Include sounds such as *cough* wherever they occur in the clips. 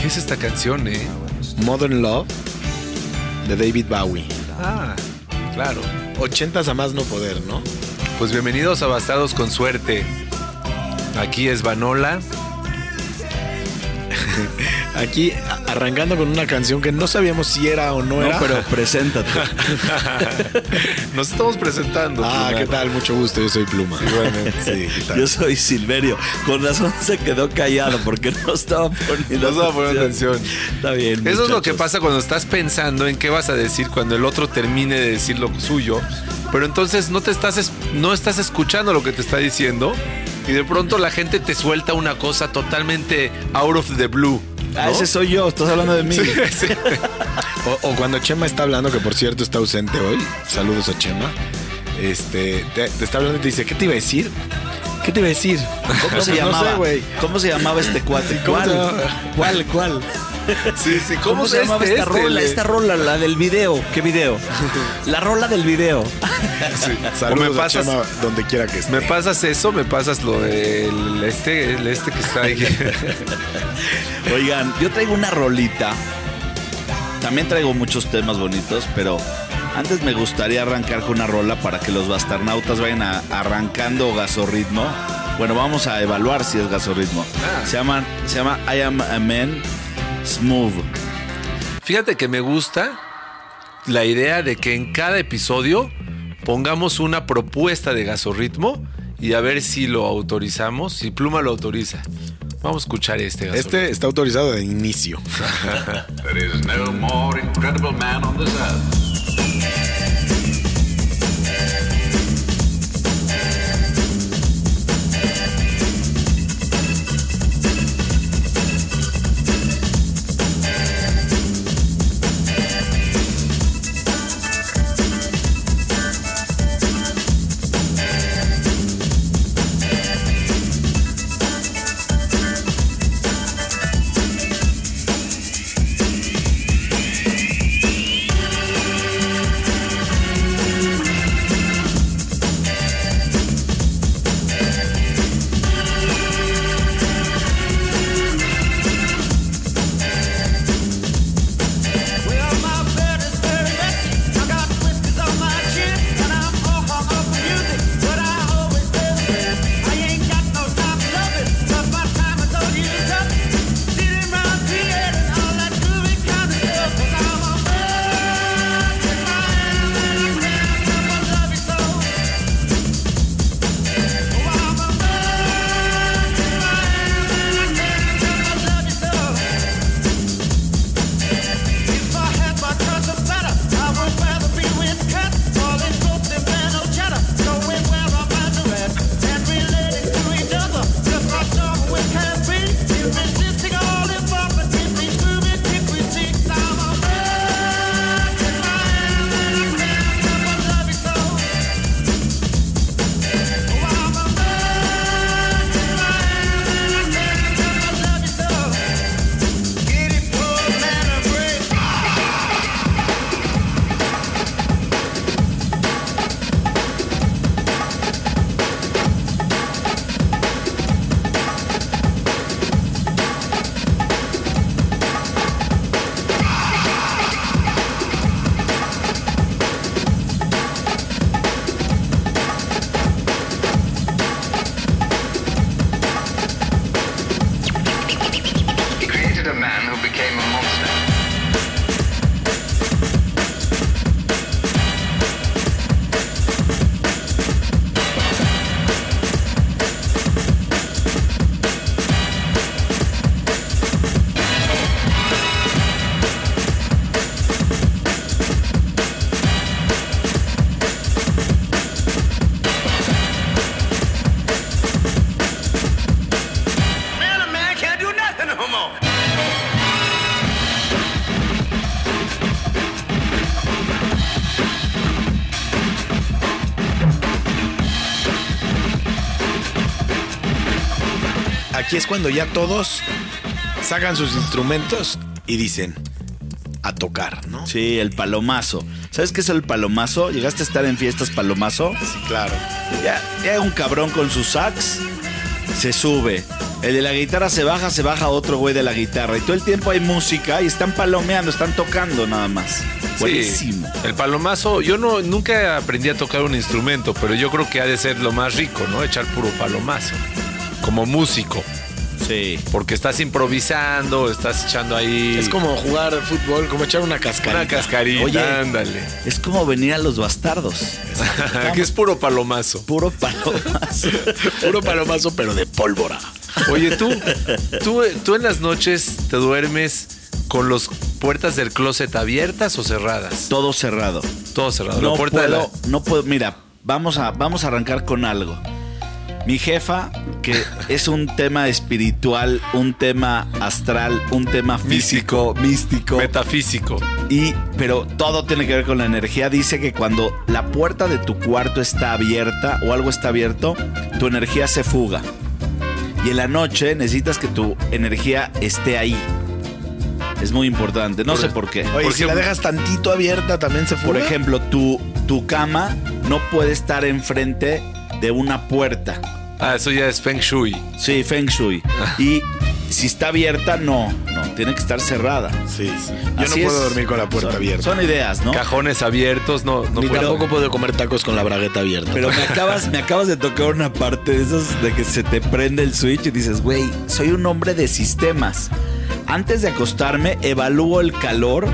¿Qué es esta canción, eh? Modern Love de David Bowie. Ah, claro. Ochentas a más no poder, ¿no? Pues bienvenidos a Bastardos con Suerte. Aquí es Vanola. *laughs* Aquí arrancando con una canción que no sabíamos si era o no, No, era. pero preséntate. *laughs* Nos estamos presentando. Ah, Pluma. ¿qué tal? Mucho gusto, yo soy Pluma. *laughs* Sí, ¿qué tal? Yo soy Silverio. Con razón se quedó callado porque no estaba poniendo No estaba poniendo atención. Está bien. Eso es lo que pasa cuando estás pensando en qué vas a decir cuando el otro termine de decir lo suyo, pero entonces no te estás es- no estás escuchando lo que te está diciendo y de pronto la gente te suelta una cosa totalmente out of the blue. Ah, ¿no? ese soy yo. Estás hablando de mí. Sí, *laughs* sí. O, o cuando Chema está hablando, que por cierto está ausente hoy. Saludos a Chema. Este, te, te está hablando y te dice, ¿qué te iba a decir? ¿Qué te iba a decir? ¿Cómo *laughs* se llamaba? No sé, güey. ¿Cómo se llamaba este cuate? ¿Cómo se ¿Cuál? ¿Cuál? ¿Cuál? Sí, sí, ¿Cómo, se llamaba este, esta este, rola? le- Esta rola, la del video. ¿Qué video? *laughs* La rola del video. *laughs* Saludos O me pasas- a Chema donde quiera que esté. Me pasas eso, me pasas lo del este, el este que está ahí. *laughs* Oigan, yo traigo una rolita. También traigo muchos temas bonitos, pero antes me gustaría arrancar con una rola para que los bastarnautas vayan a- arrancando gasorritmo. Bueno, vamos a evaluar si es gasorritmo. Ah. Se, llama, se llama I Am a Man Smooth. Fíjate que me gusta la idea de que en cada episodio pongamos una propuesta de gasorritmo y a ver si lo autorizamos, si Pluma lo autoriza. Vamos a escuchar este gasorritmo. Este está autorizado de inicio. Es cuando ya todos sacan sus instrumentos y dicen a tocar, ¿no? Sí, el palomazo. ¿Sabes qué es el palomazo? ¿Llegaste a estar en fiestas palomazo? Sí, claro. Ya, ya un cabrón con su sax se sube. El de la guitarra se baja, se baja otro güey de la guitarra. Y todo el tiempo hay música y están palomeando, están tocando nada más. Buenísimo. Sí, el palomazo, yo no nunca aprendí a tocar un instrumento, pero yo creo que ha de ser lo más rico, ¿no? Echar puro palomazo. Como músico. Sí. Porque estás improvisando, estás echando ahí. Es como jugar fútbol, como echar una cascarita. una cascarita, Oye. ándale. Es como venir a los bastardos. *laughs* que es puro palomazo. Puro palomazo. *laughs* Puro palomazo, pero de pólvora. Oye, tú, *laughs* tú, tú en las noches te duermes con las puertas del closet abiertas o cerradas? Todo cerrado. Todo cerrado. No la puerta de la- puedo, no puedo. Mira, vamos a, vamos a arrancar con algo. Mi jefa, que es un tema espiritual, un tema astral, un tema físico, místico, metafísico. y pero todo tiene que ver con la energía. Dice que cuando la puerta de tu cuarto está abierta o algo está abierto, tu energía se fuga. Y en la noche necesitas que tu energía esté ahí. Es muy importante. No Por- sé por qué. Oye, Por si la dejas tantito abierta, también se Por fuga. ejemplo, tu, tu cama no puede estar enfrente de una puerta. Ah, eso ya es Feng Shui. Sí, Feng Shui. Y si está abierta, no, no, tiene que estar cerrada. Sí, sí. Yo Así no puedo es. dormir con la puerta Son- abierta. Son ideas, ¿no? Cajones abiertos, no, no Ni puedo. tampoco puedo comer tacos con la bragueta abierta. Pero me acabas, me acabas de tocar una parte de esos de que se te prende el switch y dices, güey, soy un hombre de sistemas. Antes de acostarme, evalúo el calor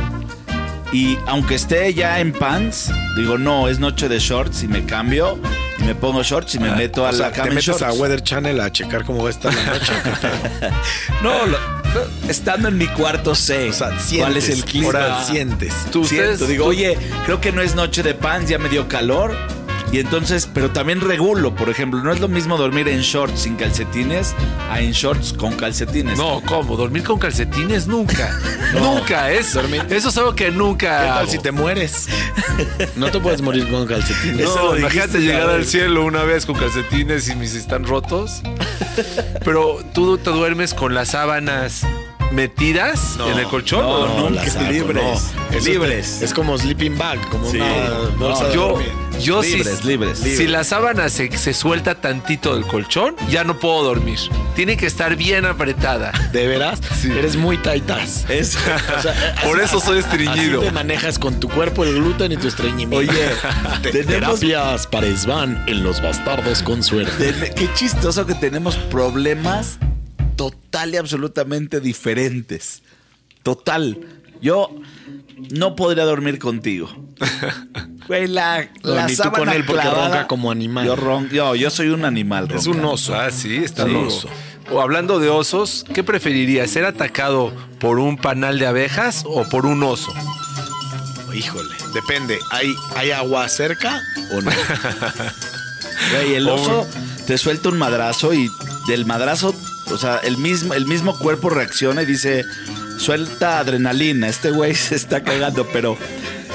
y aunque esté ya en pants, digo, no, es noche de shorts y me cambio y me pongo shorts y me meto a o sea, la cama te metes shorts. a Weather Channel a checar cómo va a estar la noche. *laughs* No, lo- estando en mi cuarto sé o sea, sientes, cuál es el clima. ahora sientes. Tú, Siento, ustedes- digo, tú- oye, creo que no es noche de pants, ya me dio calor. Y entonces, pero también regulo, por ejemplo, no es lo mismo dormir en shorts sin calcetines a en shorts con calcetines. No, ¿cómo? ¿Dormir con calcetines? Nunca. *laughs* Nunca. Es, eso es algo que nunca. ¿Qué tal hago. si te mueres? *laughs* No te puedes morir con calcetines. No, imagínate llegar al cielo una vez con calcetines y mis están rotos. Pero tú te duermes con las sábanas metidas en el colchón. no, ¿o no, que saco, libres, no. Libres. Es, es como sleeping bag, como Sí. una bolsa No, de Yo, dormir. yo Libres, si, libres. si la sábana se, se suelta tantito del colchón, ya no puedo dormir. Tiene que estar bien apretada. ¿De veras? Sí. Eres muy taitas. Es, O sea, *laughs* Por así- eso soy estreñido. Así te manejas con tu cuerpo el gluten y tu estreñimiento. Oye, Te- *laughs* tenemos- terapias para Svan en los bastardos con suerte. Qué chistoso que tenemos problemas total y absolutamente diferentes. Total. Yo no podría dormir contigo. *laughs* Güey, la, No, la ni tú sábana con él porque clavada- ronca como animal. Yo, ron- yo, yo soy un animal. Es un oso. Ah, sí, está Sí. loco. O hablando de osos, ¿qué preferirías? ¿Ser atacado por un panal de abejas o por un oso? Híjole, depende. ¿Hay, ¿Hay agua cerca o no? *laughs* Güey, el oso te suelta un madrazo y del madrazo, o sea, el mismo, el mismo cuerpo reacciona y dice, suelta adrenalina, este güey *laughs* se está cagando, pero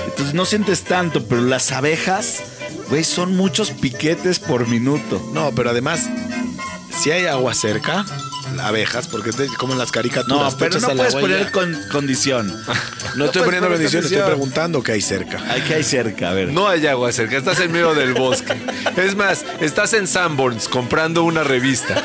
entonces no sientes tanto, pero las abejas, güey, son muchos piquetes por minuto. No, pero además, si hay agua cerca, abejas, porque te, como en las caricaturas. No, pero no puedes poner con- condición. No estoy puedes poniendo poner bendición, estoy condición. preguntando qué hay cerca. Hay que hay cerca, a ver. No hay agua cerca, estás en medio del bosque. Es más, estás en Sanborns comprando una revista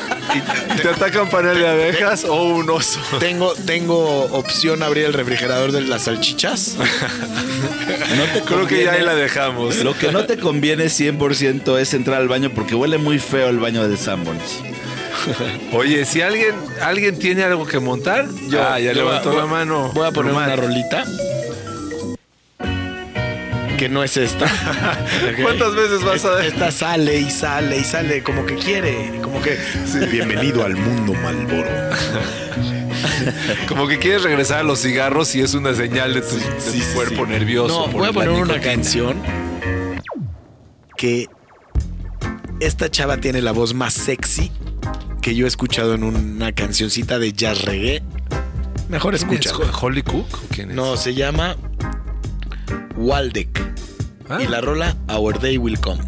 y te ataca un panal de abejas o un oso. Tengo, tengo opción abrir el refrigerador de las salchichas. No te Creo que ya ahí la dejamos. Lo que no te conviene 100% es entrar al baño porque huele muy feo el baño del Sanborns. *laughs* Oye, si alguien, alguien tiene algo que montar, ah, ya Yo levantó voy- la mano. Voy a poner Normal. una rolita. Que no es esta. *laughs* ¿Cuántas veces vas a Esta, esta sale y sale y sale como que quiere. Como que. Bienvenido al mundo Malboro. *laughs* Como que quieres regresar a los cigarros y es una señal de tu, de tu sí, cuerpo nervioso. No, por voy a poner una nicotina. canción que esta chava tiene la voz más sexy que yo he escuchado en una cancioncita de jazz reggae. Mejor ¿Quién es? escucha. ¿Holly Cook? ¿O quién es? No, se llama Waldeck. Ah. Y la rola Our Day Will Come.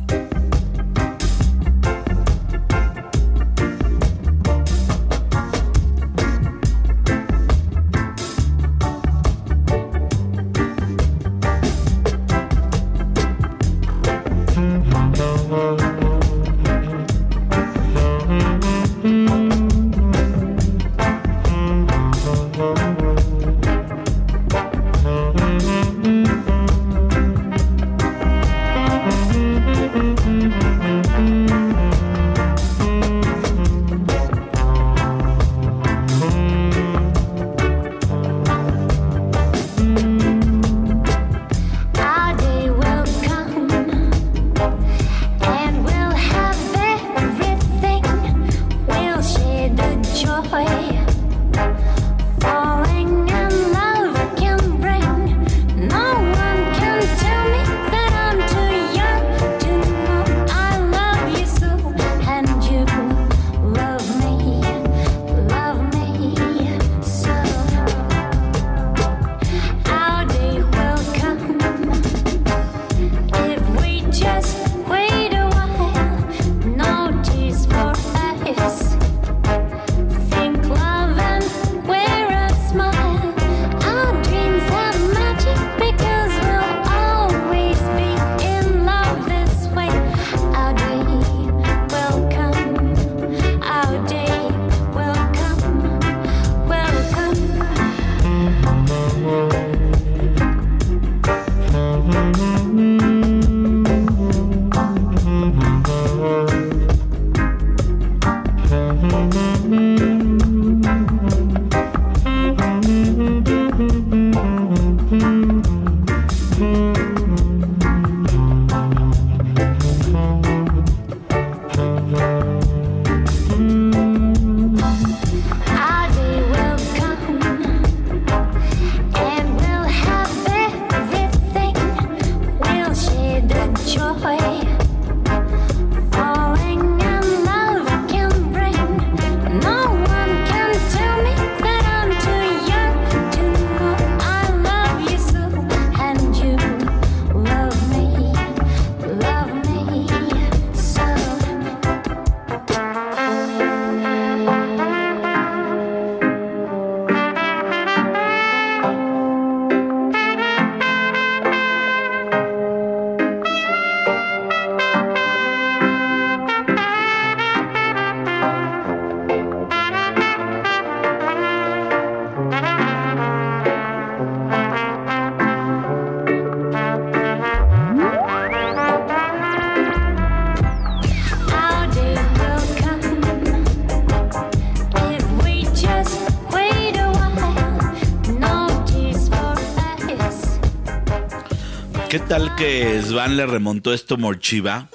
Que Svan le remontó esto Morchiva?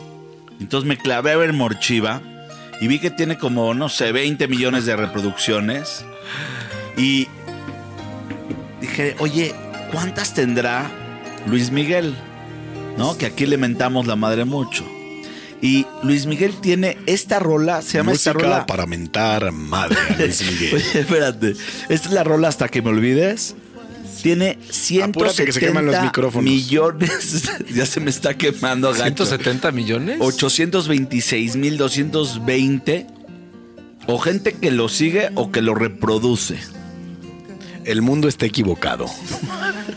Entonces me clavé a ver Morchiva y vi que tiene como, no sé, 20 millones de reproducciones. Y dije, oye, ¿cuántas tendrá Luis Miguel? ¿No? Que aquí le mentamos la madre mucho. Y Luis Miguel tiene esta rola, se llama esta rola. para mentar madre, Luis *laughs* Miguel. Oye, espérate. Esta es la rola hasta que me olvides. Tiene Apúrate que se queman los 170 micrófonos. millones. *laughs* ya se me está quemando gacho. 170 millones. 826 mil 220 o gente que lo sigue o que lo reproduce. El mundo está equivocado. *laughs*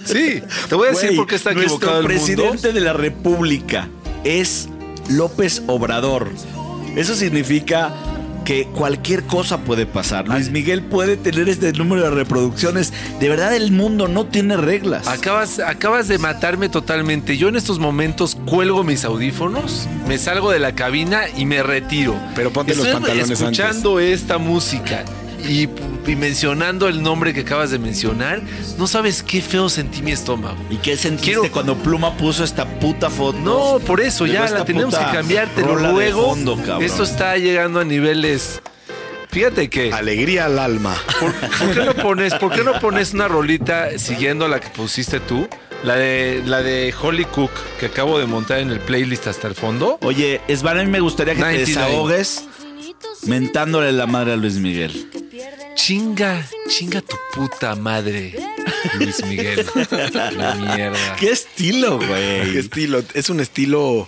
Sí, te voy a decir Güey, por qué está equivocado el presidente mundo. de la República es López Obrador. Eso significa que cualquier cosa puede pasar. Luis Miguel puede tener este número de reproducciones. De verdad, el mundo no tiene reglas. Acabas, acabas de matarme totalmente. Yo en estos momentos cuelgo mis audífonos, me salgo de la cabina y me retiro. Pero ponte los Estoy pantalones escuchando esta música y, y mencionando el nombre que acabas de mencionar, no sabes qué feo sentí mi estómago. ¿Y qué sentiste Quiero- cuando Pluma puso esta puta foto? No, por eso ya la tenemos que cambiar, te lo ruego. fondo. Esto está llegando a niveles. Fíjate que. Alegría al alma. ¿Por, por qué no pones, por qué no pones una rolita siguiendo la que pusiste tú? La de, la de Holly Cook, que acabo de montar en el playlist hasta el fondo. Oye, Esban, a mí me gustaría que te 99. desahogues mentándole la madre a Luis Miguel. Chinga, chinga tu puta madre, Luis Miguel. *laughs* La mierda. ¿Qué estilo, *laughs* ¿Qué güey? estilo? Es un estilo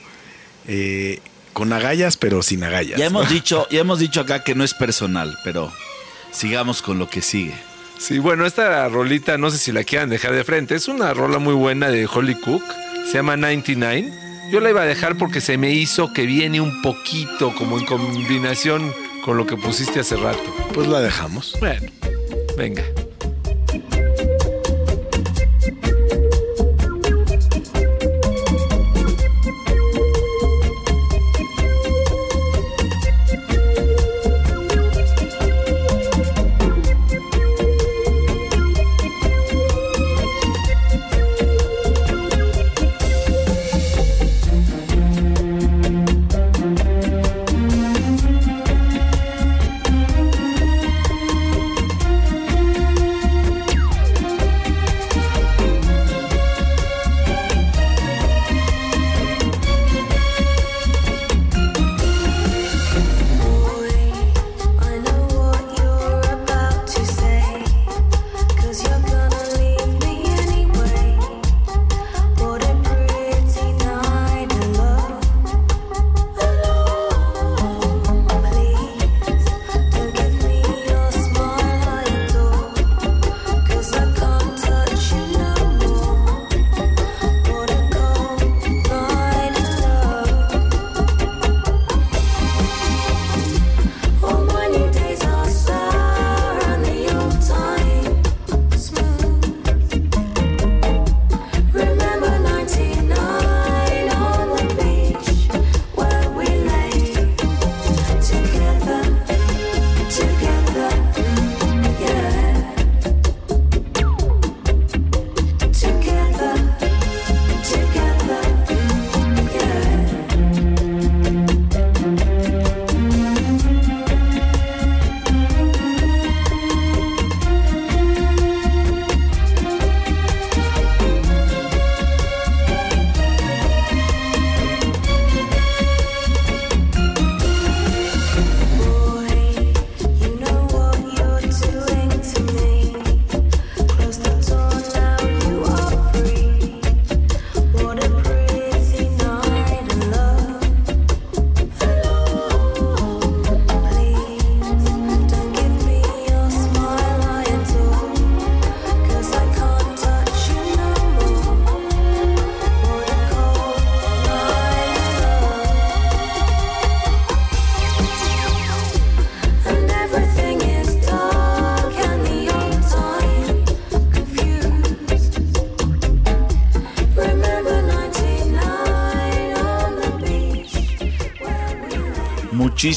eh, con agallas, pero sin agallas. Ya hemos ¿no? dicho, ya hemos dicho acá que no es personal, pero sigamos con lo que sigue. Sí, bueno, esta rolita, no sé si la quieran dejar de frente. Es una rola muy buena de Holly Cook. Se llama 99. Yo la iba a dejar porque se me hizo que viene un poquito como en combinación con lo que pusiste hace rato. Pues la dejamos. Bueno, venga.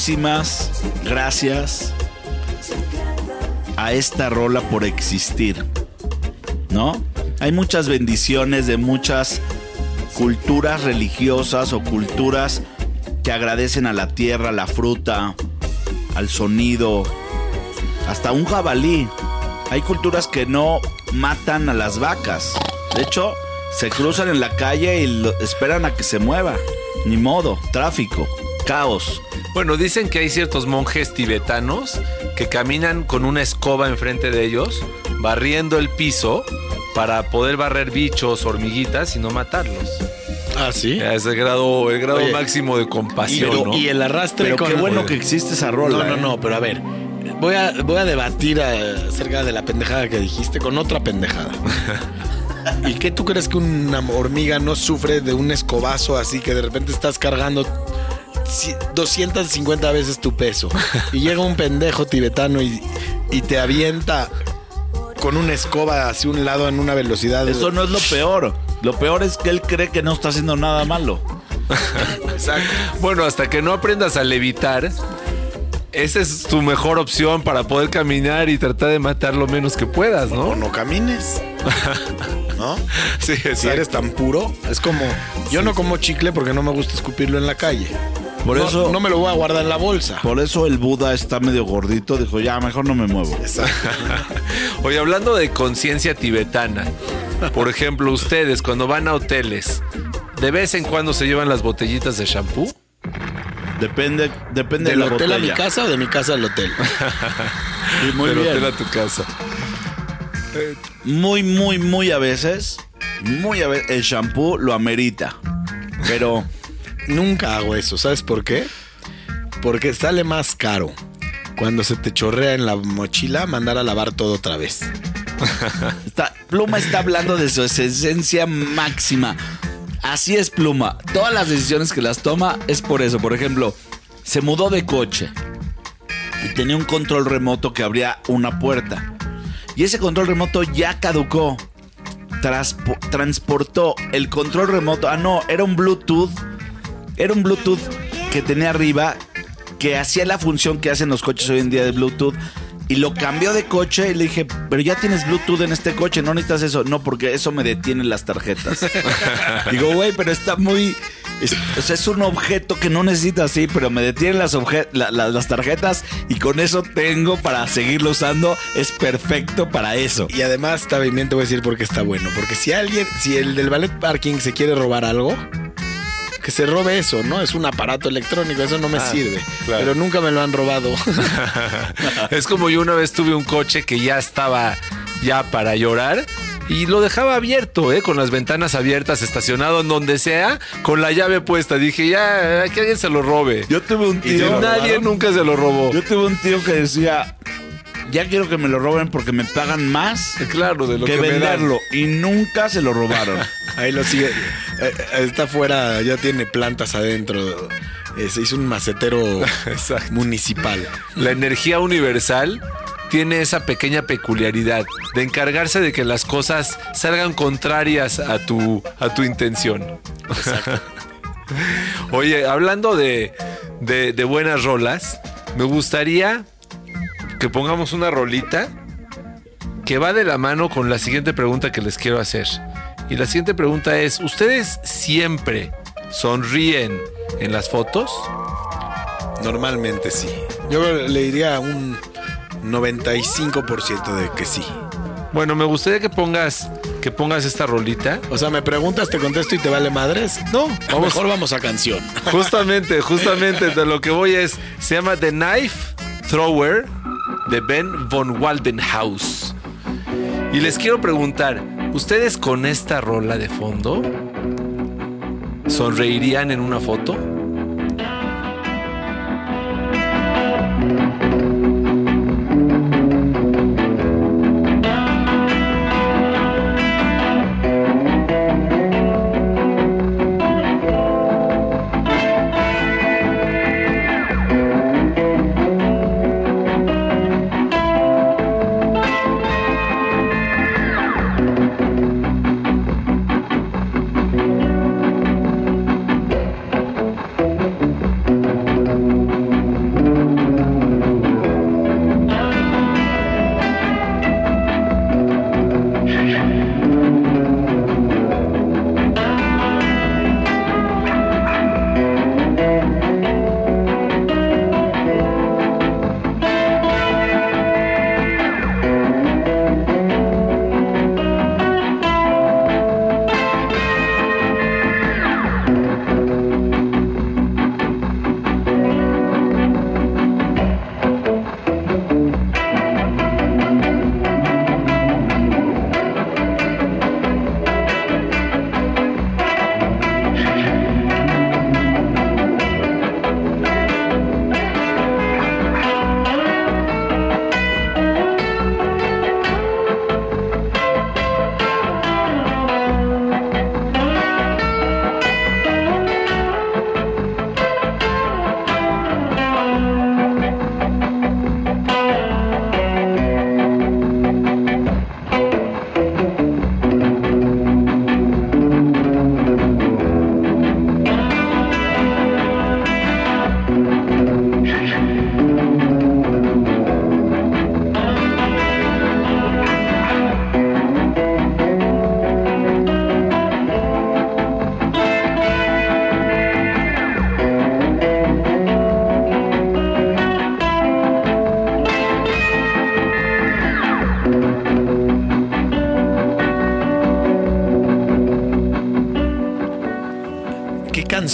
Muchísimas gracias a esta rola por existir. ¿No? Hay muchas bendiciones de muchas culturas religiosas o culturas que agradecen a la tierra, a la fruta, al sonido, hasta un jabalí. Hay culturas que no matan a las vacas. De hecho, se cruzan en la calle y esperan a que se mueva. Ni modo, tráfico, caos. Bueno, dicen que hay ciertos monjes tibetanos que caminan con una escoba enfrente de ellos, barriendo el piso para poder barrer bichos, hormiguitas y no matarlos. Ah, sí. Es el grado, el grado Oye, máximo de compasión, Pero- ¿no? Y el arrastre Pero con qué bueno que existe esa rola. No, no, ¿eh? no, pero a ver. Voy a, voy a debatir eh, acerca de la pendejada que dijiste con otra pendejada. *laughs* ¿Y qué tú crees que una hormiga no sufre de un escobazo así que de repente estás cargando 250 veces tu peso y llega un pendejo tibetano y, y te avienta con una escoba hacia un lado en una velocidad de- Eso no es lo peor. Lo peor es que él cree que no está haciendo nada malo. Exacto. Bueno, hasta que no aprendas a levitar, esa es tu mejor opción para poder caminar y tratar de matar lo menos que puedas, O ¿no? no camines. *laughs* ¿No? Sí, Si eres tan puro, es como yo no como chicle porque no me gusta escupirlo en la calle. Por No- eso, no me lo voy a guardar en la bolsa. por eso el Buda está medio gordito. Dijo, ya, mejor no me muevo. *laughs* Oye, hablando de conciencia tibetana, por ejemplo, ustedes cuando van a hoteles, ¿de vez en cuando se llevan las botellitas de shampoo? Depende, depende ¿Del de hotel a mi casa o de mi casa al hotel? *laughs* Sí, muy Del bien. hotel a tu casa. Muy, muy, muy a veces. Muy a veces. El shampoo lo amerita. Pero Nunca hago eso. ¿Sabes por qué? Porque sale más caro cuando se te chorrea en la mochila mandar a lavar todo otra vez. *laughs* Pluma está hablando de su esencia máxima. Así es Pluma. Todas las decisiones que las toma es por eso. Por ejemplo, se mudó de coche y tenía un control remoto que abría una puerta. Y ese control remoto ya caducó. Transportó el control remoto. Ah, no, era un Bluetooth. Era un Bluetooth que tenía arriba que hacía la función que hacen los coches hoy en día de Bluetooth. Y lo cambió de coche y le dije, pero ya tienes Bluetooth en este coche, no necesitas eso. No, porque eso me detiene las tarjetas. *laughs* Digo, güey, pero está muy... es- o sea, es un objeto que no necesitas, sí, pero me detienen las, obje- la- la- las tarjetas y con eso tengo para seguirlo usando. Es perfecto para eso. Y además, también te voy a decir por qué está bueno. Porque si alguien, si el del ballet parking se quiere robar algo, que se robe eso, ¿no? Es un aparato electrónico, eso no me sirve. claro. Pero nunca me lo han robado. *laughs* es como yo una vez tuve un coche que ya estaba ya para llorar y lo dejaba abierto, ¿eh? con las ventanas abiertas, estacionado en donde sea, con la llave puesta. Dije, ya, que alguien se lo robe. Yo tuve un y tío... nadie nunca se lo robó. Yo tuve un tío que decía, ya quiero que me lo roben porque me pagan más *laughs* claro, de lo que, que, me dan. venderlo. Y nunca se lo robaron. *laughs* Ahí lo sigue. Eh, eh, Está afuera, ya tiene plantas adentro. Eh, Se hizo un macetero *laughs* Exacto. municipal. La energía universal tiene esa pequeña peculiaridad de encargarse de que las cosas salgan contrarias a tu, a tu intención. Oye, hablando de, de- de buenas rolas, me gustaría que pongamos una rolita que va de la mano con la siguiente pregunta que les quiero hacer. Y la siguiente pregunta es, ¿ustedes siempre sonríen en las fotos? Normalmente sí. Yo le diría un 95% de que sí. Bueno, me gustaría que pongas que pongas esta rolita. O sea, me preguntas, te contesto y te vale madres. No, Vamos. Mejor vamos a canción. Justamente, justamente de lo que voy es se llama The Knife Thrower de Ben von Waldenhaus. Y les quiero preguntar, ¿ustedes con esta rola de fondo sonreirían en una foto?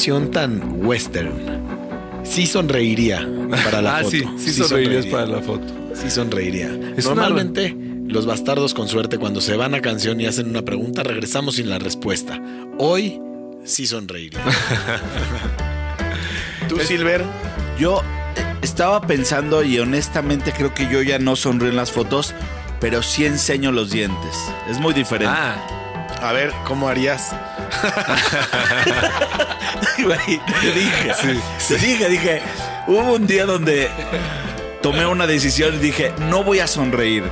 Canción tan western. Sí sonreiría para la ah, foto. sí, sí, sonreirías para la foto. Sí sonreiría. Es una- Normalmente, los bastardos con suerte, cuando se van a canción y hacen una pregunta, regresamos sin la respuesta. Hoy sí sonreiría. *laughs* ¿Tú, Silver? Yo eh, estaba pensando y honestamente creo que yo ya no sonrío en las fotos, pero sí enseño los dientes. Es muy diferente. Ah, A ver, ¿cómo harías? *laughs* *laughs* Te dije, te dije, dije, hubo un día donde tomé una decisión y dije, no voy a sonreír,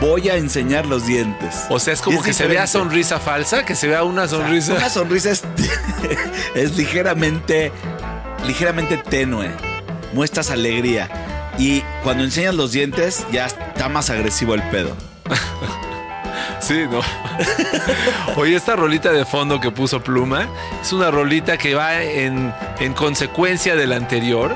voy a enseñar los dientes. o sea, es como que se vea sonrisa falsa, que se vea una sonrisa. Una sonrisa es, *laughs* es ligeramente, ligeramente tenue. Muestras alegría. Y cuando enseñas los dientes, ya está más agresivo el pedo. *laughs* Sí, ¿no? *laughs* Oye, esta rolita de fondo que puso Pluma es una rolita que va en, en consecuencia de la anterior.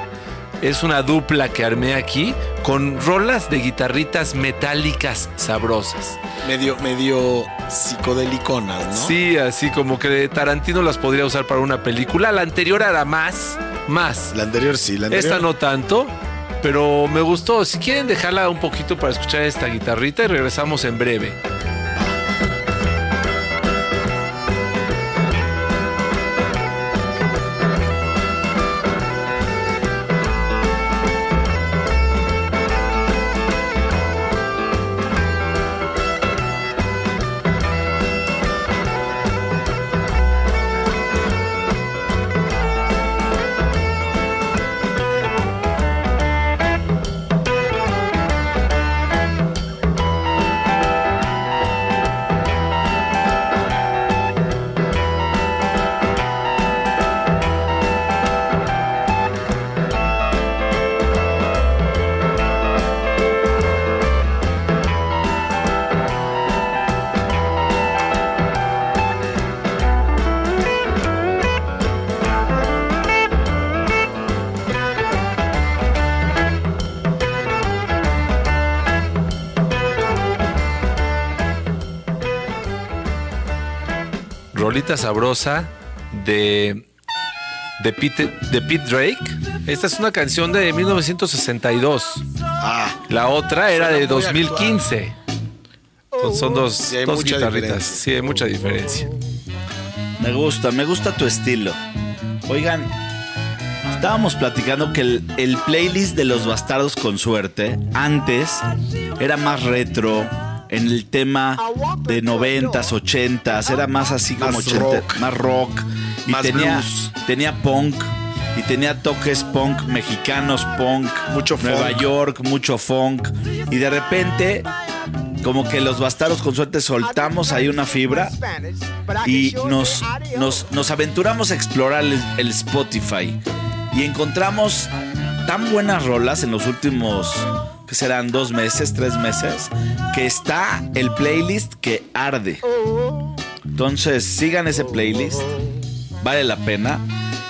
Es una dupla que armé aquí con rolas de guitarritas metálicas sabrosas. Medio, medio psicodeliconas, ¿no? Sí, así como que Tarantino las podría usar para una película. La anterior era más, más. La anterior sí, la anterior. Esta no tanto, pero me gustó. Si quieren dejarla un poquito para escuchar esta guitarrita y regresamos en breve. Rolita sabrosa de, de, Pete, de Pete Drake. Esta es una canción de 1962. Ah, La otra era de muy 2015. Entonces, son dos, Sí, hay dos mucha guitarritas. diferencia. Sí, hay mucha diferencia. Me gusta, me gusta tu estilo. Oigan, estábamos platicando que el, el playlist de los bastardos con suerte antes era más retro. En el tema de noventas, ochentas, era más así como Más 80, rock. más rock. Y Más tenía, blues. tenía punk. Y tenía toques punk, mexicanos punk. Mucho Nueva funk. York, mucho funk. Y de repente, como que los bastardos con suerte soltamos ahí una fibra y nos, nos, nos aventuramos a explorar el, el Spotify y encontramos tan buenas rolas en los últimos, que serán dos meses, tres meses, que está el playlist que arde. Entonces sigan ese playlist, vale la pena.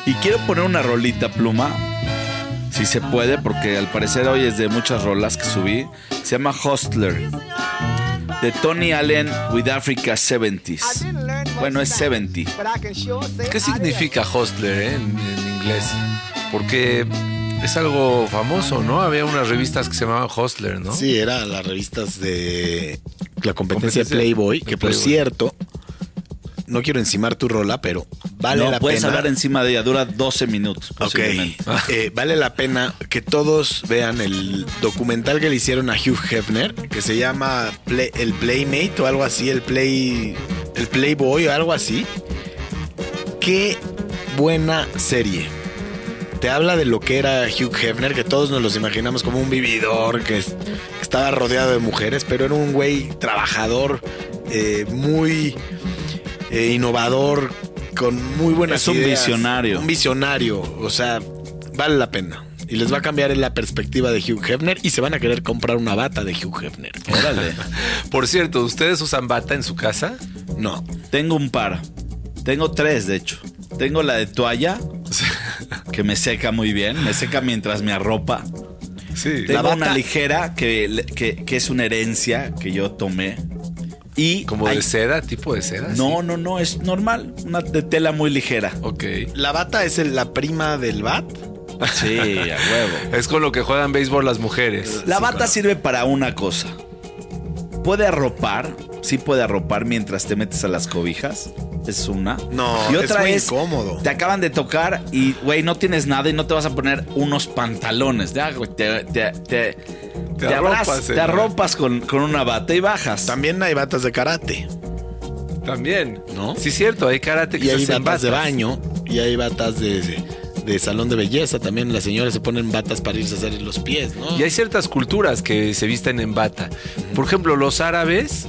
Y quiero poner una rolita pluma, si se puede, porque al parecer hoy es de muchas rolas que subí. Se llama Hostler de Tony Allen with Africa 70s. Bueno, es 70. ¿Qué significa hostler eh, en, en inglés? Porque es algo famoso, ¿no? Había unas revistas que se llamaban hostler, ¿no? sí, eran las revistas de la competencia de Playboy, de que por cierto, no quiero encimar tu rola, pero vale no la puedes pena. hablar encima de ella, dura 12 minutos Ok. *laughs* Eh, vale la pena que todos vean el documental que le hicieron a Hugh Hefner, que se llama Play- el Playmate o algo así, el Play, el Playboy o algo así. Qué buena serie. Te habla de lo que era Hugh Hefner, que todos nos los imaginamos como un vividor, que, es- que estaba rodeado de mujeres, pero era un güey trabajador, eh, muy eh, innovador, con muy buenas Es un ideas. visionario. Un visionario, o sea, vale la pena. Y les va a cambiar la perspectiva de Hugh Hefner y se van a querer comprar una bata de Hugh Hefner. Órale. *laughs* Por cierto, ¿ustedes usan bata en su casa? No. Tengo un par. Tengo tres, de hecho. Tengo la de toalla, que me seca muy bien. Me seca mientras me arropa. Sí. Tengo bata- una ligera que, que- que es una herencia que yo tomé. Y Como hay- de seda, tipo de seda. No, no, no, es normal. Una de tela muy ligera. Ok. ¿La bata es el- la prima del bat? Sí, a huevo. *laughs* Es con lo que juegan béisbol las mujeres. La bata sirve para una cosa. Puede arropar, sí puede arropar mientras te metes a las cobijas. Es una. No, y es muy es, incómodo. Te acaban de tocar y, güey, no tienes nada y no te vas a poner unos pantalones. Ya, güey, te, te, te, te arropas, abraz- te arropas con, con una bata y bajas. También hay batas de karate. También. ¿No? Sí, cierto. Hay karate que Y se hay hacen batas de baño. Y hay batas de, de salón de belleza. También las señoras se ponen batas para irse a hacer los pies, ¿no? Y hay ciertas culturas que se visten en bata. Por ejemplo, los árabes.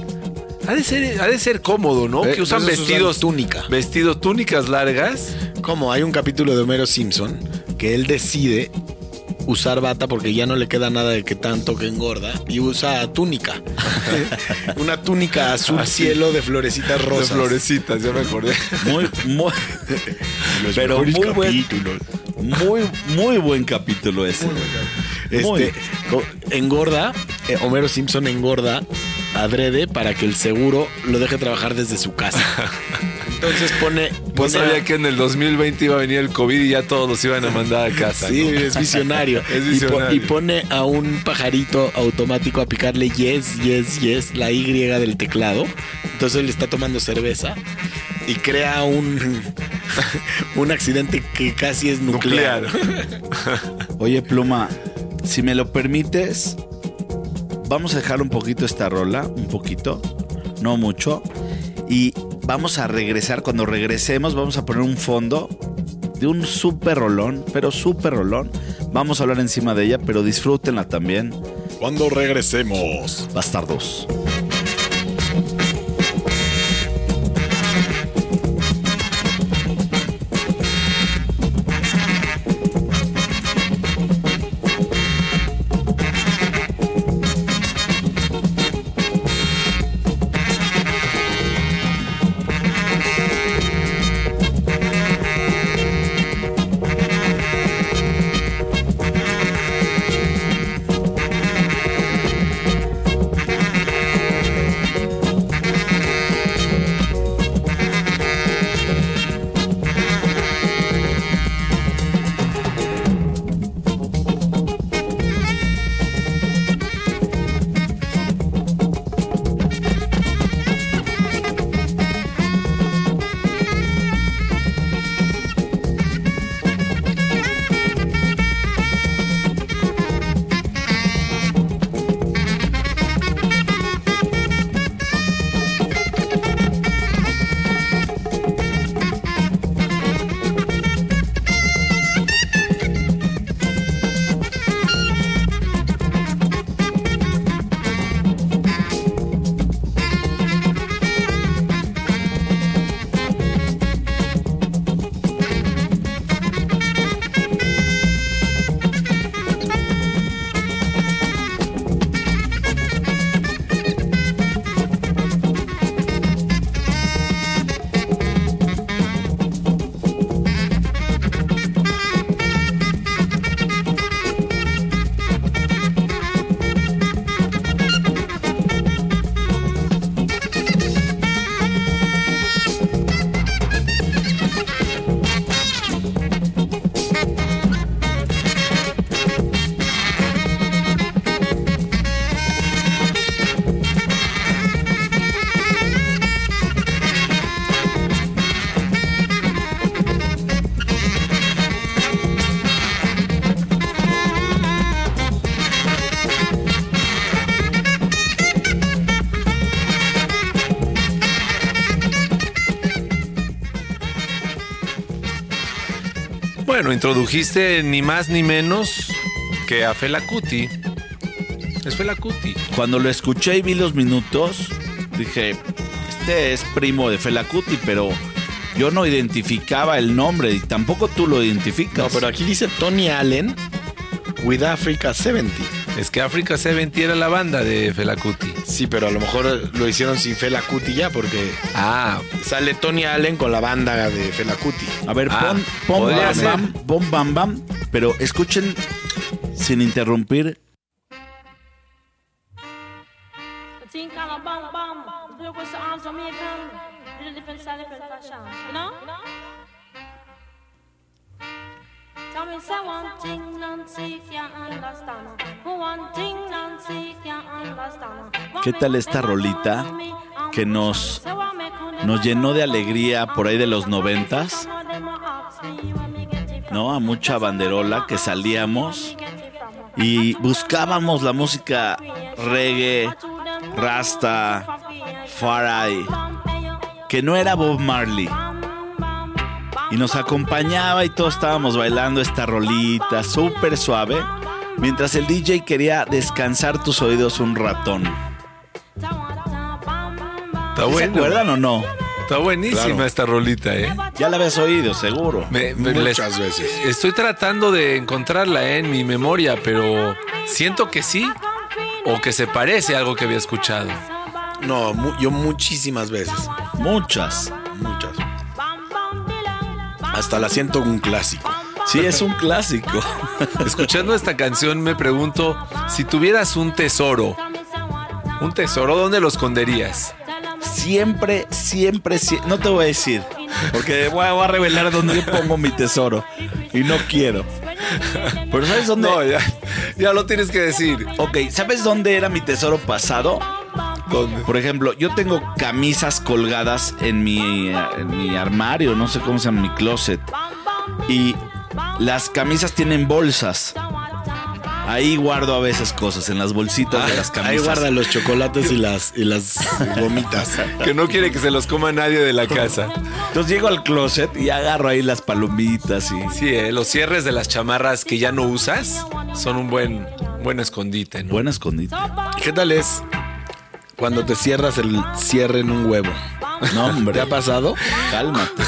Ha de ser, ha de ser cómodo, ¿no? Eh, que usan vestidos. túnica. Vestidos, túnicas largas. Como hay un capítulo de Homero Simpson que él decide usar bata porque ya no le queda nada de que tanto que engorda y usa túnica. *laughs* Una túnica azul cielo de florecitas rosas. De florecitas, ya me acordé. Muy, muy, Los pero muy buen, muy, muy buen capítulo ese. Muy. Este, engorda, eh, Homero Simpson engorda adrede para que el seguro lo deje trabajar desde su casa. Entonces pone, No pone sabía a- que en el 2020 iba a venir el COVID y ya todos los iban a mandar a casa. Sí, ¿no? es visionario. *laughs* Es Y po- visionario. Y, pone a un pajarito automático a picarle yes, yes, yes, la Y del teclado. Entonces él está tomando cerveza y crea un, *laughs* un accidente que casi es nuclear. Nuclear. *laughs* Oye, Pluma, si me lo permites, vamos a dejar un poquito esta rola, un poquito, no mucho, y vamos a regresar. Cuando regresemos, vamos a poner un fondo de un súper rolón, pero súper rolón. Vamos a hablar encima de ella, pero disfrútenla también, Cuando regresemos. bastardos. Introdujiste ni más ni menos que a Fela Kuti. Es Fela Kuti. Cuando lo escuché y vi los minutos, dije, este es primo de Fela Kuti, pero yo no identificaba el nombre y tampoco tú lo identificas. No, pero aquí dice Tony Allen with Africa 70. Es que África 70 era la banda de Fela Kuti. Sí, pero a lo mejor lo hicieron sin Fela Kuti ya porque Ah, sale Tony Allen con la banda de Fela Kuti. A ver, Ah, pon, pon bam, bam, pon bam bam, pero escuchen sin interrumpir. ¿Qué tal esta rolita que nos, nos llenó de alegría por ahí de los noventas? ¿No? A mucha banderola que salíamos y buscábamos la música reggae, rasta, farai, que no era Bob Marley. Y nos acompañaba y todos estábamos bailando esta rolita súper suave, mientras el DJ quería descansar tus oídos un ratón. Está ¿Se bueno. acuerdan o no? Está buenísima Claro. esta rolita, ¿eh? Ya la habías oído, seguro. Me- me- Muchas les- veces. Estoy tratando de encontrarla ¿eh? en mi memoria, pero siento que sí o que se parece a algo que había escuchado. No, mu- yo muchísimas veces. Muchas. Hasta la siento un clásico. Sí, es un clásico. *laughs* Escuchando esta canción me pregunto, si tuvieras un tesoro, un tesoro, ¿dónde lo esconderías? Siempre, siempre, sie- no te voy a decir, porque voy a, voy a revelar dónde yo pongo mi tesoro y no quiero. Pero ¿sabes dónde? No, ya, ya lo tienes que decir. Ok, ¿sabes dónde era mi tesoro pasado? ¿Dónde? Por ejemplo, yo tengo camisas colgadas en mi, en mi armario, no sé cómo se llama, mi closet. Y las camisas tienen bolsas. Ahí guardo a veces cosas, en las bolsitas de las *laughs* camisas. Ahí guarda los chocolates y las, y las gomitas. *laughs* Que no quiere que se los coma nadie de la casa. Entonces llego al closet y agarro ahí las palomitas y... Sí, ¿eh? los cierres de las chamarras que ya no usas son un buen, buen escondite, ¿no? Buen escondite. ¿Qué tal es cuando te cierras el cierre en un huevo? No, hombre. ¿Te ha pasado? Cálmate.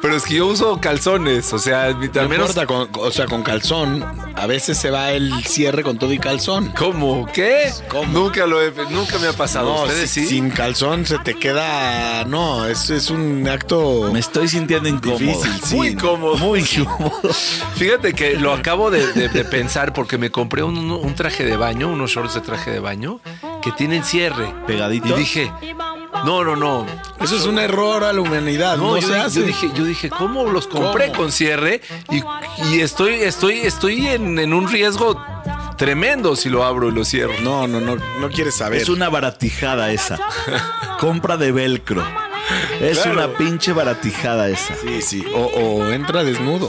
Pero es que yo uso calzones, o sea, mi- No al menos... importa, con- o sea, con calzón, a veces se va el cierre con todo y calzón. ¿Cómo? ¿Qué? ¿Cómo? Nunca lo he, nunca me ha pasado. No, ¿Ustedes si- sí? sin calzón se te queda. No, es, es un acto Me estoy sintiendo incómodo. difícil. sí. Muy cómodo. Muy incómodo. Fíjate que lo acabo de, de- de pensar porque me compré un, un traje de baño, unos shorts de traje de baño, que tienen cierre. ¿Pegaditos? Y dije, no, no, no. Eso es un error a la humanidad. No, No, yo, se hace. yo dije, yo dije, ¿cómo los compré ¿Cómo? con cierre? Y, y estoy, estoy, estoy en, en un riesgo tremendo si lo abro y lo cierro. No, no, no, no quieres saber. Es una baratijada esa. Compra de velcro. Es Claro. una pinche baratijada esa. Sí, sí. O, o entra desnudo.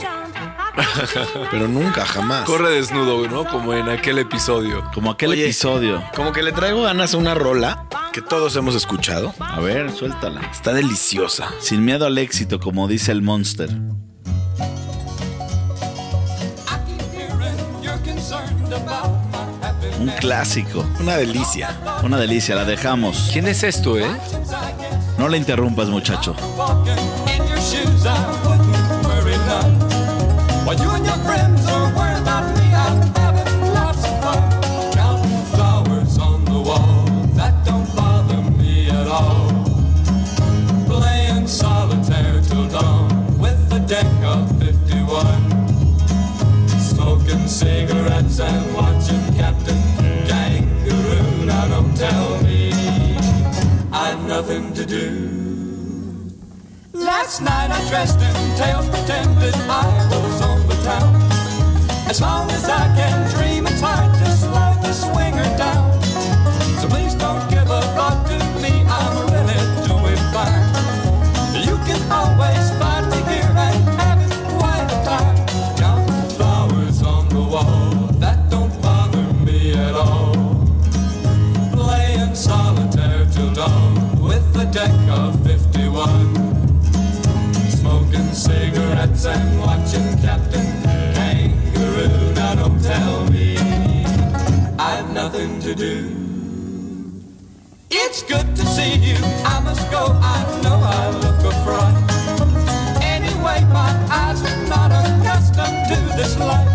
*laughs* Pero nunca, jamás. Corre desnudo, ¿no? Como en aquel episodio. Como aquel Oye. episodio. Como que le traigo ganas a una rola que todos hemos escuchado. A ver, suéltala. Está deliciosa. Sin miedo al éxito, como dice el Monster. Un clásico. Una delicia. Una delicia, la dejamos. ¿Quién es esto, eh? No la interrumpas, muchacho. Cigarettes and watching Captain Kangaroo. Now don't tell me I've nothing to do. Last night I dressed in tails, pretended I was on the town. As long as I can dream, it's hard to slow the swinger down. Cigarettes and watching Captain Kangaroo. Now don't tell me I've nothing to do. It's good to see you. I must go. I know I look a fright. Anyway, my eyes are not accustomed to this light,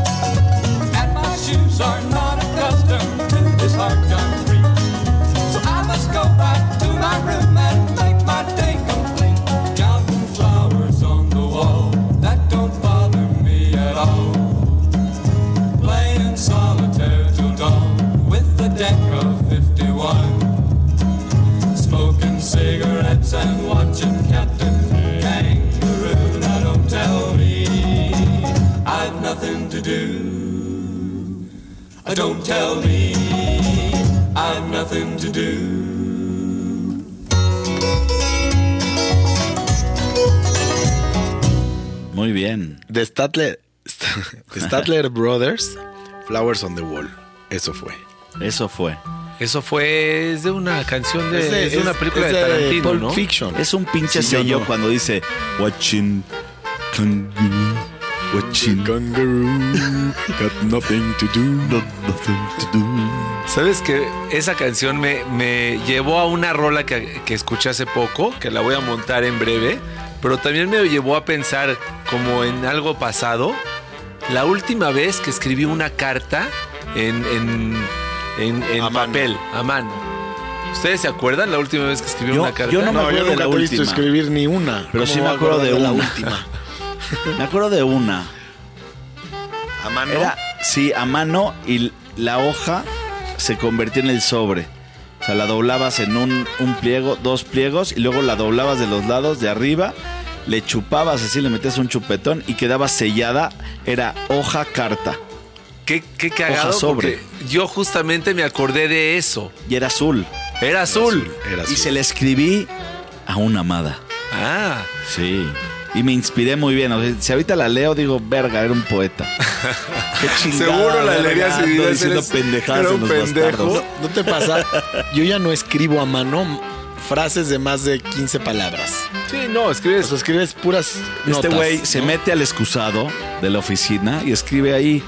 nothing to do. Don't tell me I've nothing to do. Muy bien. De Statler, *laughs* Statler *laughs* Brothers, Flowers on the Wall. Eso fue. Eso fue. Eso fue es de una canción de, Es de- es de una película es de de Tarantino, Pulp ¿no? Fiction. Es un pinche Sí, sello no. cuando dice watching watching Kangaroo, got nothing to do. got nothing to do. Sabes que esa canción me, me llevó a una rola que, que escuché hace poco, que la voy a montar en breve, pero también me llevó a pensar como en algo pasado. La última vez que escribí una carta en, en, en- en A mano. papel, a mano. ¿Ustedes se acuerdan la última vez que escribí Yo- una carta? yo no me No, yo acuerdo de nunca la te he visto última. escribir ni una. Pero ¿Cómo sí me acuerdo acordar de la una. última. *laughs* *laughs* Me acuerdo de una. A mano. Era, sí, a mano y la hoja se convertía en el sobre. O sea, la doblabas en un, un pliego, dos pliegos, y luego la doblabas de los lados, de arriba, le chupabas así, le metías un chupetón y quedaba sellada. Era hoja carta. Qué, qué cagado, Hoja sobre. porque yo justamente me acordé de eso. Y era azul. Era azul. Era Y azul. se le escribí a una amada. Ah, Sí. Y me inspiré muy bien. O sea, si ahorita la leo, digo, verga, era un poeta. Qué *laughs* chingada, Seguro la leerías y ando dirías, diciendo pendejadas era en un los pendejo. bastardos. ¿No te pasa? Yo ya no escribo a mano frases de más de 15 palabras. sí, no, O escribes sea, escribes puras Este güey se mete al excusado de la oficina y escribe ahí,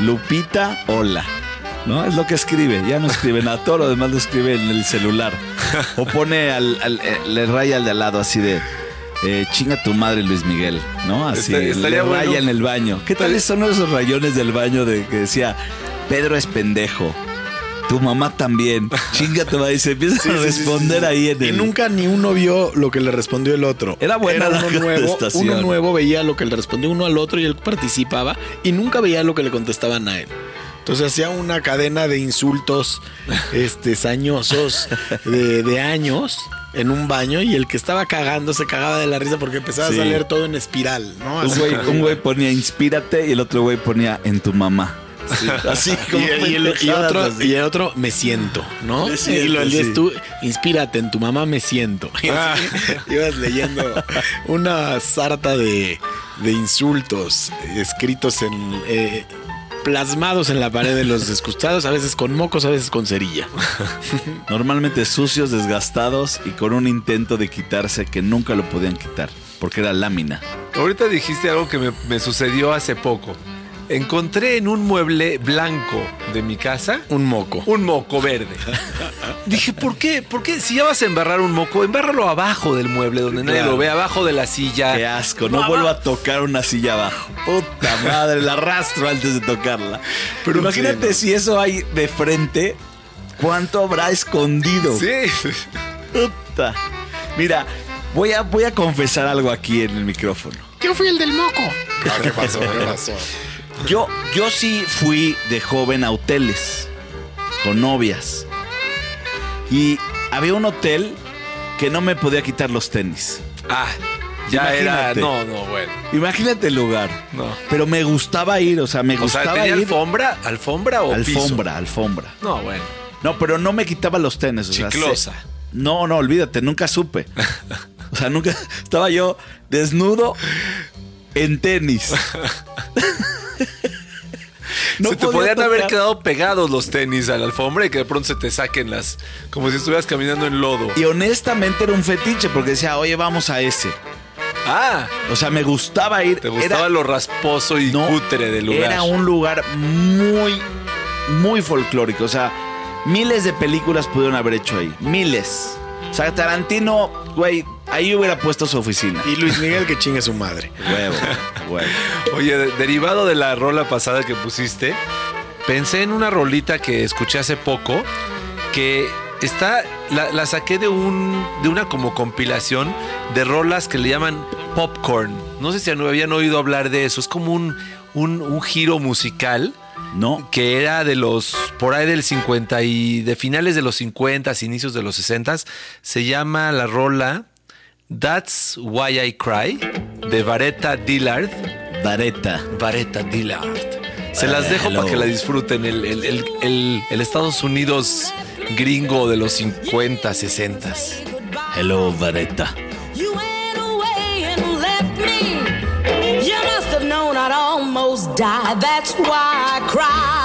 Lupita, hola. ¿No? Es lo que escribe, ya no escribe nada, todo lo demás lo escribe en el celular. O pone al, al- eh, le raya al de al lado así de, eh, chinga tu madre Luis Miguel, ¿no? Así, estaría le raya bueno. en el baño. ¿Qué tal son esos rayones del baño de que decía, Pedro es pendejo? Tu mamá también. Chinga tu madre. Y se empieza Sí, a responder sí, sí. ahí en Y el... nunca ni uno vio lo que le respondió el otro. Era buena la uno nuevo, contestación. uno nuevo veía lo que le respondió uno al otro y él participaba y nunca veía lo que le contestaban a él. Entonces hacía una cadena de insultos este, sañosos de, de años en un baño y el que estaba cagando se cagaba de la risa porque empezaba Sí. a salir todo en espiral, ¿no? Un güey, un güey ponía inspírate y el otro güey ponía en tu mamá. *laughs* Así Y, como y el, y otro, así. y el otro, me siento, ¿no? Me siento, y lo sí. tú, inspírate en tu mamá, me siento. *laughs* Y así *laughs* ibas leyendo una sarta de, de insultos escritos en. eh, plasmados en la pared de los escuchados, a veces con mocos, a veces con cerilla. *laughs* Normalmente sucios, desgastados y con un intento de quitarse que nunca lo podían quitar, porque era lámina. Ahorita dijiste algo que me, me sucedió hace poco. Encontré en un mueble blanco de mi casa Un moco. un moco verde. *laughs* Dije, ¿por qué? ¿Por qué? Si ya vas a embarrar un moco, embárralo abajo del mueble, donde nadie Claro. lo ve, abajo de la silla. Qué asco, no vuelvo a tocar una silla abajo. Puta madre, la arrastro antes de tocarla. Pero imagínate si eso hay de frente, ¿cuánto habrá escondido? Sí. Puta. Mira, voy a, voy a confesar algo aquí en el micrófono. Yo fui el del moco. ¿Qué pasó? ¿Qué pasó? Yo, yo sí fui de joven a hoteles con novias. Y había un hotel que no me podía quitar los tenis. Ah, ya era. No, no, bueno. Imagínate el lugar. No. Pero me gustaba ir, o sea, me O gustaba sea, ¿tenía ir. alfombra? ¿Alfombra o piso? alfombra, alfombra. No, bueno. No, pero no me quitaba los tenis. O sea, Chiclosa. no, no, olvídate, nunca supe. *laughs* O sea, nunca. Estaba yo desnudo en tenis. *laughs* *laughs* se te podía podían haber quedado pegados los tenis a la alfombra y que de pronto se te saquen las. Como si estuvieras caminando en lodo. Y honestamente era un fetiche porque decía, oye, vamos a ese. Ah, O sea, me gustaba ir. te gustaba Era- lo rasposo y no, cutre del lugar. Era un lugar muy, muy folclórico. O sea, miles de películas pudieron haber hecho ahí. Miles. O sea, Tarantino, güey, ahí hubiera puesto su oficina. Y Luis Miguel que chingue su madre. Huevo, huevo. Oye, de- derivado de la rola pasada que pusiste, pensé en una rolita que escuché hace poco que está la, la saqué de un de una como compilación de rolas que le llaman popcorn. No sé si habían oído hablar de eso. Es como un, un, un giro musical No. que era de los, por ahí del 50 y de finales de los 50, inicios de los 60, se llama la rola That's Why I Cry, de Vareta Dillard. Vareta. Vareta Dillard. Se las dejo para que la disfruten. El, el- el- el- el Estados Unidos gringo de los 50, 60. Hello, Vareta. Almost die. That's why I cry.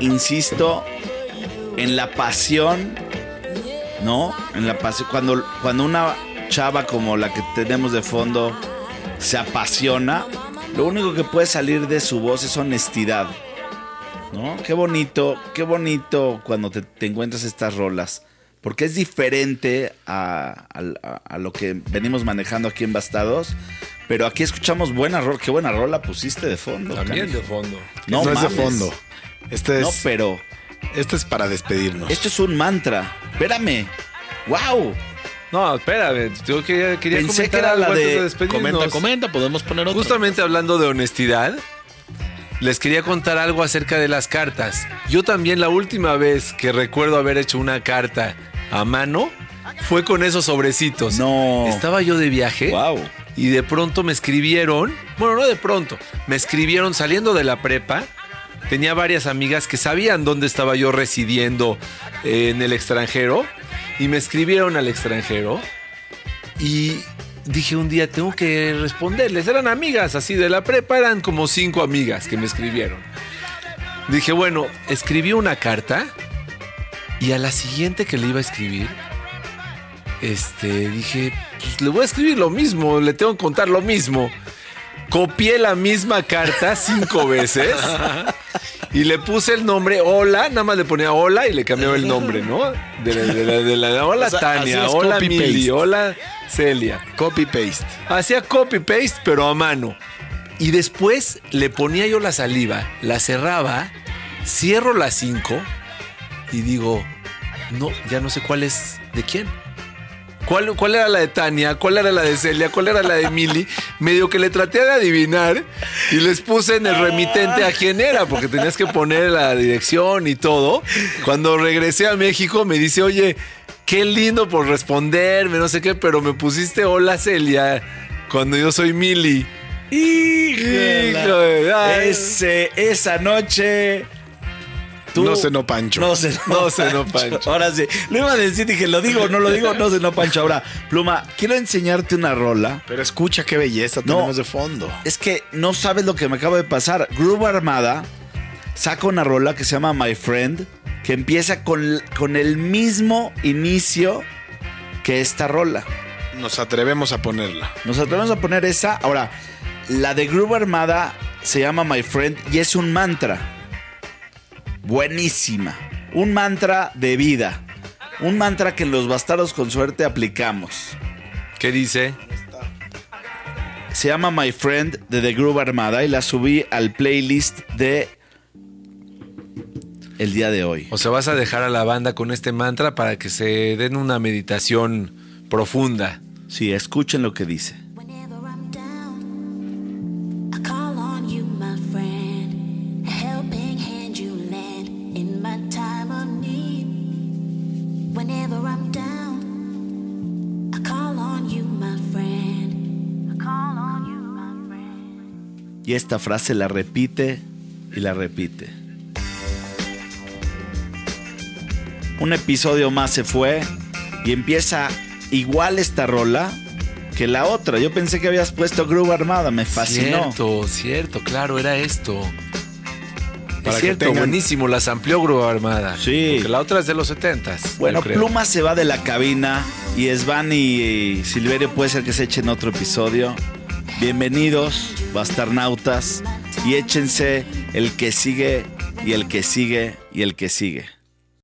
Insisto, en la pasión, ¿no? En la pasión. Cuando, cuando una chava como la que tenemos de fondo se apasiona, lo único que puede salir de su voz es honestidad. ¿No? Qué bonito, qué bonito cuando te, te encuentras estas rolas. Porque es diferente a, a- a lo que venimos manejando aquí en Bastados. Pero aquí escuchamos buena rola. Qué buena rola pusiste de fondo. También de fondo. No, no es de fondo. Este es, No, pero este es para despedirnos. esto es un mantra. Espérame. ¡Wow! No, espérame. Yo quería, quería Pensé comentar que era la de- despedirnos. comenta, comenta, podemos poner otro. Justamente hablando de honestidad, les quería contar algo acerca de las cartas. Yo también la última vez que recuerdo haber hecho una carta a mano fue con esos sobrecitos. No. Estaba yo de viaje. ¡Wow! Y de pronto me escribieron, bueno, no de pronto, me escribieron saliendo de la prepa. Tenía varias amigas que sabían dónde estaba yo residiendo eh, en el extranjero y me escribieron al extranjero y dije un día tengo que responderles. Eran amigas así de la prepa, eran como cinco amigas que me escribieron. Dije, bueno, escribí una carta y a la siguiente que le iba a escribir, este, dije, pues le voy a escribir lo mismo, le tengo que contar lo mismo. Copié la misma carta cinco *laughs* veces y le puse el nombre Hola, nada más le ponía Hola y le cambiaba el nombre, ¿no? De la, de la- de la- Hola O sea, Tania, Hola Mili. Hola Celia. Copy paste. Hacía copy paste, pero a mano. Y después le ponía yo la saliva, la cerraba, cierro las cinco y digo, no, ya no sé cuál es de quién. ¿Cuál, ¿Cuál era la de Tania? ¿Cuál era la de Celia? ¿Cuál era la de Mili? Medio que le traté de adivinar y les puse en el remitente a quién era, porque tenías que poner la dirección y todo. Cuando regresé a México me dice, oye, qué lindo por responderme, no sé qué, pero me pusiste hola Celia cuando yo soy Mili. Híjole, ay. Ese, esa noche. Tú- No se no Pancho. No se No se *laughs* no Pancho. Ahora sí. Le iba a decir, dije, ¿lo digo no lo digo? No se no Pancho. Ahora, Pluma, quiero enseñarte una rola. Pero escucha qué belleza No. tenemos de fondo. Es que no sabes lo que me acaba de pasar. Groove Armada saca una rola que se llama My Friend, que empieza con, con el mismo inicio que esta rola. Nos atrevemos a ponerla. Nos atrevemos a poner esa. Ahora, La de Groove Armada se llama My Friend y es un mantra. Buenísima. Un mantra de vida. Un mantra que en los bastardos con suerte aplicamos. ¿Qué dice? Se llama My Friend de The Groove Armada y la subí al playlist de el día de hoy. O sea, vas a dejar a la banda con este mantra para que se den una meditación profunda. Sí, escuchen lo que dice. Y esta frase la repite y la repite. Un episodio más se fue y empieza igual esta rola que la otra. Yo pensé que habías puesto Groove Armada, me fascinó. Cierto, cierto, claro, era esto. Para es que cierto, tengan- buenísimo, las amplió Grúa Armada. Sí. Porque la otra es de los 70s. Bueno. Pluma se va de la cabina y Svan y Silverio puede ser que se echen otro episodio. Bienvenidos, bastarnautas, y échense el que sigue y el que sigue y el que sigue.